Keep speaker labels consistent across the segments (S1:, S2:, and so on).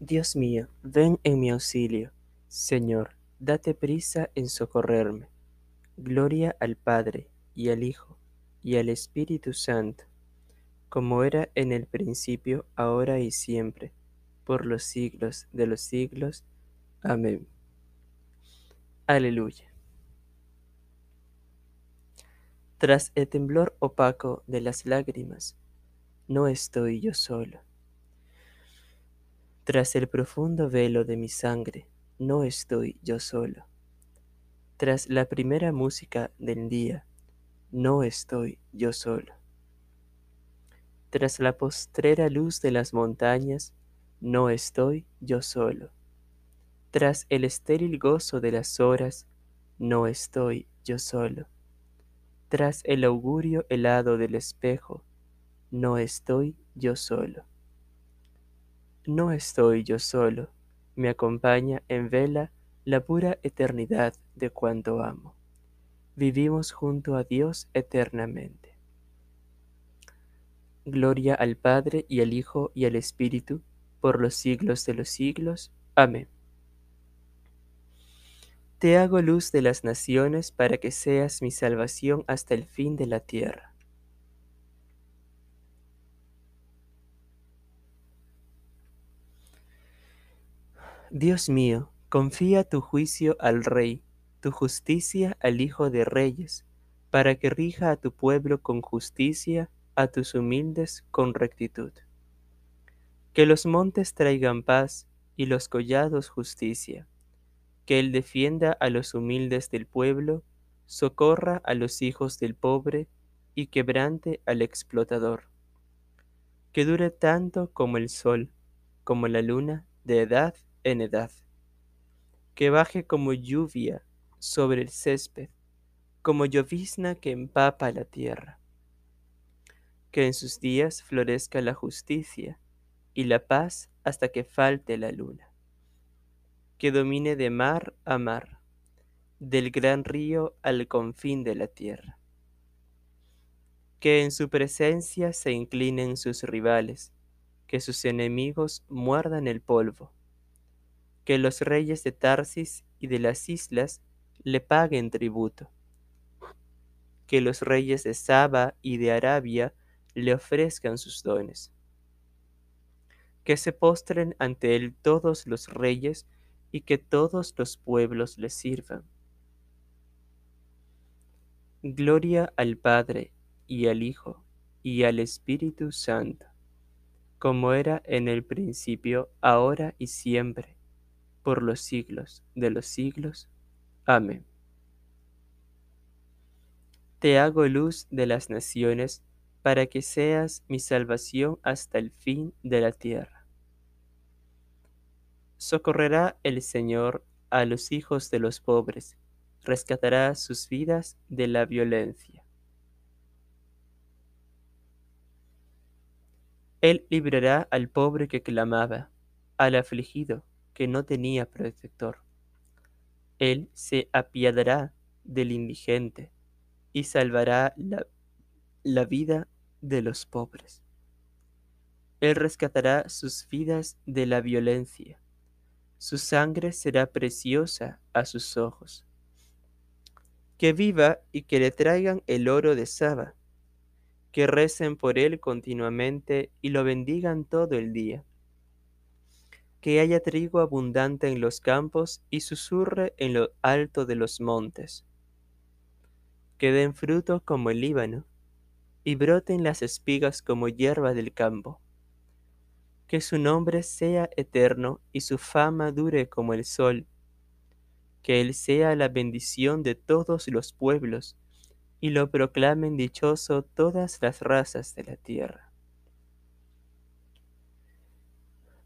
S1: Dios mío, ven en mi auxilio. Señor, date prisa en socorrerme. Gloria al Padre, y al Hijo, y al Espíritu Santo, como era en el principio, ahora y siempre, por los siglos de los siglos. Amén. Aleluya. Tras el temblor opaco de las lágrimas, no estoy yo solo. Tras el profundo velo de mi sangre, no estoy yo solo. Tras la primera música del día, no estoy yo solo. Tras la postrera luz de las montañas, no estoy yo solo. Tras el estéril gozo de las horas, no estoy yo solo. Tras el augurio helado del espejo, no estoy yo solo. No estoy yo solo, me acompaña en vela la pura eternidad de cuanto amo. Vivimos junto a Dios eternamente. Gloria al Padre y al Hijo y al Espíritu, por los siglos de los siglos. Amén. Te hago luz de las naciones para que seas mi salvación hasta el fin de la tierra. Dios mío, confía tu juicio al Rey, tu justicia al Hijo de Reyes, para que rija a tu pueblo con justicia, a tus humildes con rectitud. Que los montes traigan paz y los collados justicia que Él defienda a los humildes del pueblo, socorra a los hijos del pobre y quebrante al explotador. Que dure tanto como el sol, como la luna, de edad en edad. Que baje como lluvia sobre el césped, como llovizna que empapa la tierra. Que en sus días florezca la justicia y la paz hasta que falte la luna que domine de mar a mar, del gran río al confín de la tierra. Que en su presencia se inclinen sus rivales, que sus enemigos muerdan el polvo. Que los reyes de Tarsis y de las islas le paguen tributo. Que los reyes de Saba y de Arabia le ofrezcan sus dones. Que se postren ante él todos los reyes y que todos los pueblos le sirvan. Gloria al Padre y al Hijo y al Espíritu Santo, como era en el principio, ahora y siempre, por los siglos de los siglos. Amén. Te hago luz de las naciones, para que seas mi salvación hasta el fin de la tierra. Socorrerá el Señor a los hijos de los pobres, rescatará sus vidas de la violencia. Él librará al pobre que clamaba, al afligido que no tenía protector. Él se apiadará del indigente y salvará la, la vida de los pobres. Él rescatará sus vidas de la violencia su sangre será preciosa a sus ojos. Que viva y que le traigan el oro de Saba, que recen por él continuamente y lo bendigan todo el día. Que haya trigo abundante en los campos y susurre en lo alto de los montes. Que den fruto como el Líbano y broten las espigas como hierba del campo que su nombre sea eterno y su fama dure como el sol. Que Él sea la bendición de todos los pueblos, y lo proclamen dichoso todas las razas de la tierra.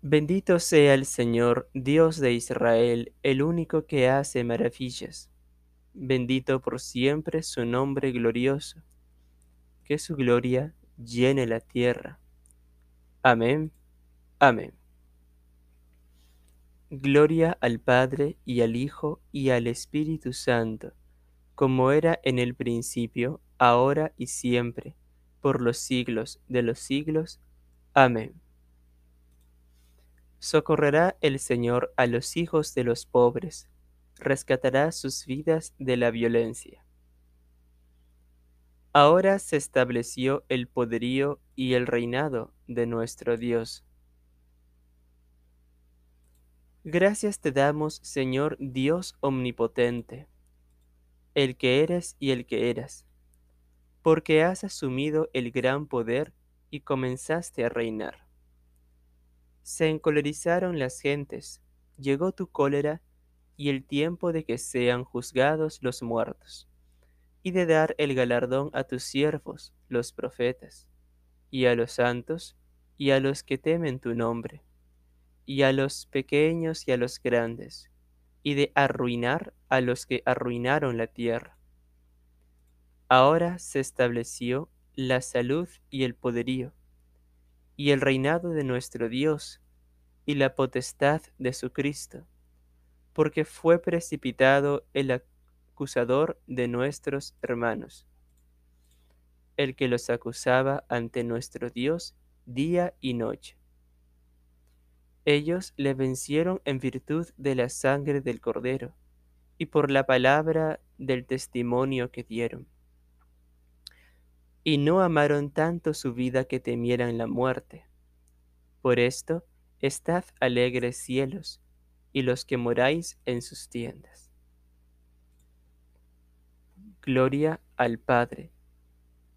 S1: Bendito sea el Señor, Dios de Israel, el único que hace maravillas. Bendito por siempre su nombre glorioso. Que su gloria llene la tierra. Amén. Amén. Gloria al Padre y al Hijo y al Espíritu Santo, como era en el principio, ahora y siempre, por los siglos de los siglos. Amén. Socorrerá el Señor a los hijos de los pobres, rescatará sus vidas de la violencia. Ahora se estableció el poderío y el reinado de nuestro Dios. Gracias te damos, Señor Dios omnipotente, el que eres y el que eras, porque has asumido el gran poder y comenzaste a reinar. Se encolerizaron las gentes, llegó tu cólera y el tiempo de que sean juzgados los muertos y de dar el galardón a tus siervos, los profetas, y a los santos, y a los que temen tu nombre, y a los pequeños y a los grandes, y de arruinar a los que arruinaron la tierra. Ahora se estableció la salud y el poderío, y el reinado de nuestro Dios, y la potestad de su Cristo, porque fue precipitado el acusador de nuestros hermanos, el que los acusaba ante nuestro Dios día y noche. Ellos le vencieron en virtud de la sangre del cordero y por la palabra del testimonio que dieron. Y no amaron tanto su vida que temieran la muerte. Por esto, estad alegres cielos, y los que moráis en sus tiendas. Gloria al Padre,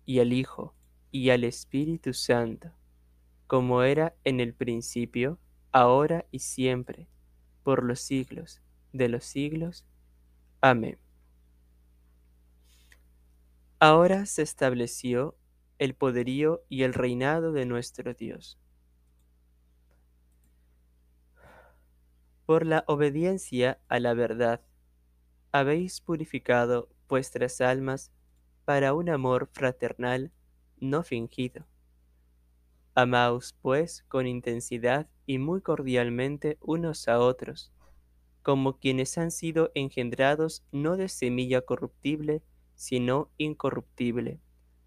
S1: y al Hijo, y al Espíritu Santo, como era en el principio, ahora y siempre, por los siglos de los siglos. Amén. Ahora se estableció el poderío y el reinado de nuestro Dios. Por la obediencia a la verdad, habéis purificado vuestras almas para un amor fraternal no fingido. Amaos, pues, con intensidad y muy cordialmente unos a otros, como quienes han sido engendrados no de semilla corruptible, sino incorruptible,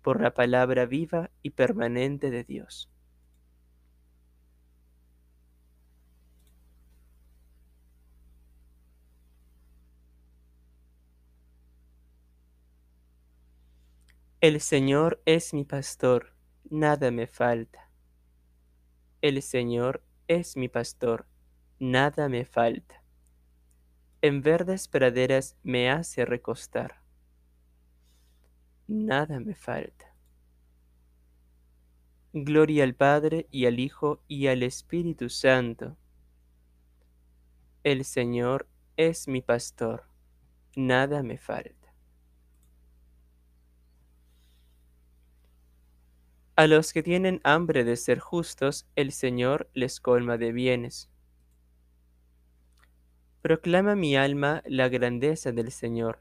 S1: por la palabra viva y permanente de Dios. El Señor es mi pastor, nada me falta. El Señor es mi pastor, nada me falta. En verdes praderas me hace recostar. Nada me falta. Gloria al Padre y al Hijo y al Espíritu Santo. El Señor es mi pastor, nada me falta. A los que tienen hambre de ser justos, el Señor les colma de bienes. Proclama mi alma la grandeza del Señor.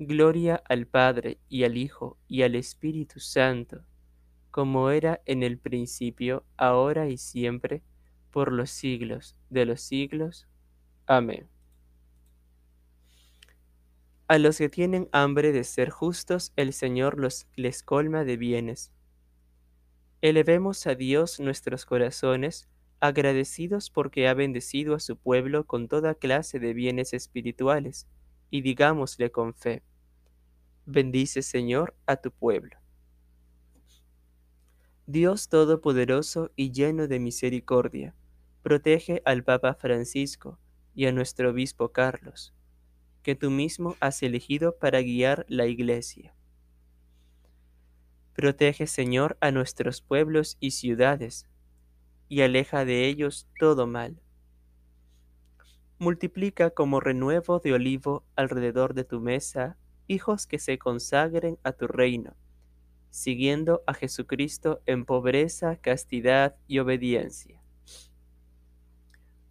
S1: Gloria al Padre y al Hijo y al Espíritu Santo, como era en el principio, ahora y siempre, por los siglos de los siglos. Amén. A los que tienen hambre de ser justos, el Señor los les colma de bienes. Elevemos a Dios nuestros corazones, agradecidos porque ha bendecido a su pueblo con toda clase de bienes espirituales, y digámosle con fe, bendice Señor a tu pueblo. Dios Todopoderoso y lleno de misericordia, protege al Papa Francisco y a nuestro Obispo Carlos, que tú mismo has elegido para guiar la Iglesia. Protege, Señor, a nuestros pueblos y ciudades, y aleja de ellos todo mal. Multiplica como renuevo de olivo alrededor de tu mesa hijos que se consagren a tu reino siguiendo a Jesucristo en pobreza, castidad y obediencia.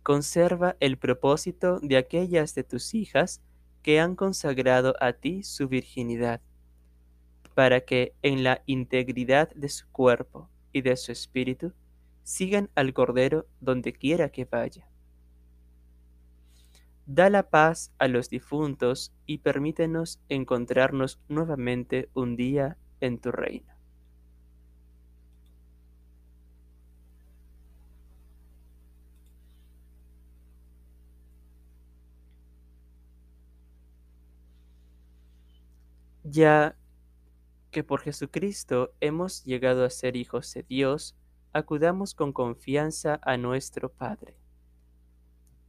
S1: Conserva el propósito de aquellas de tus hijas que han consagrado a ti su virginidad, para que en la integridad de su cuerpo y de su espíritu sigan al Cordero donde quiera que vaya. Da la paz a los difuntos y permítenos encontrarnos nuevamente un día en tu reino. Ya que por Jesucristo hemos llegado a ser hijos de Dios, acudamos con confianza a nuestro Padre.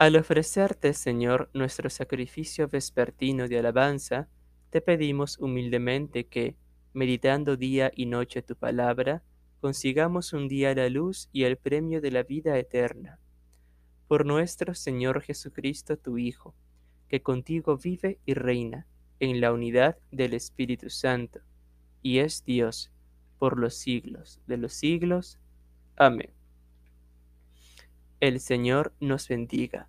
S1: Al ofrecerte, Señor, nuestro sacrificio vespertino de alabanza, te pedimos humildemente que, meditando día y noche tu palabra, consigamos un día la luz y el premio de la vida eterna. Por nuestro Señor Jesucristo, tu Hijo, que contigo vive y reina en la unidad del Espíritu Santo, y es Dios por los siglos de los siglos. Amén. El Señor nos bendiga,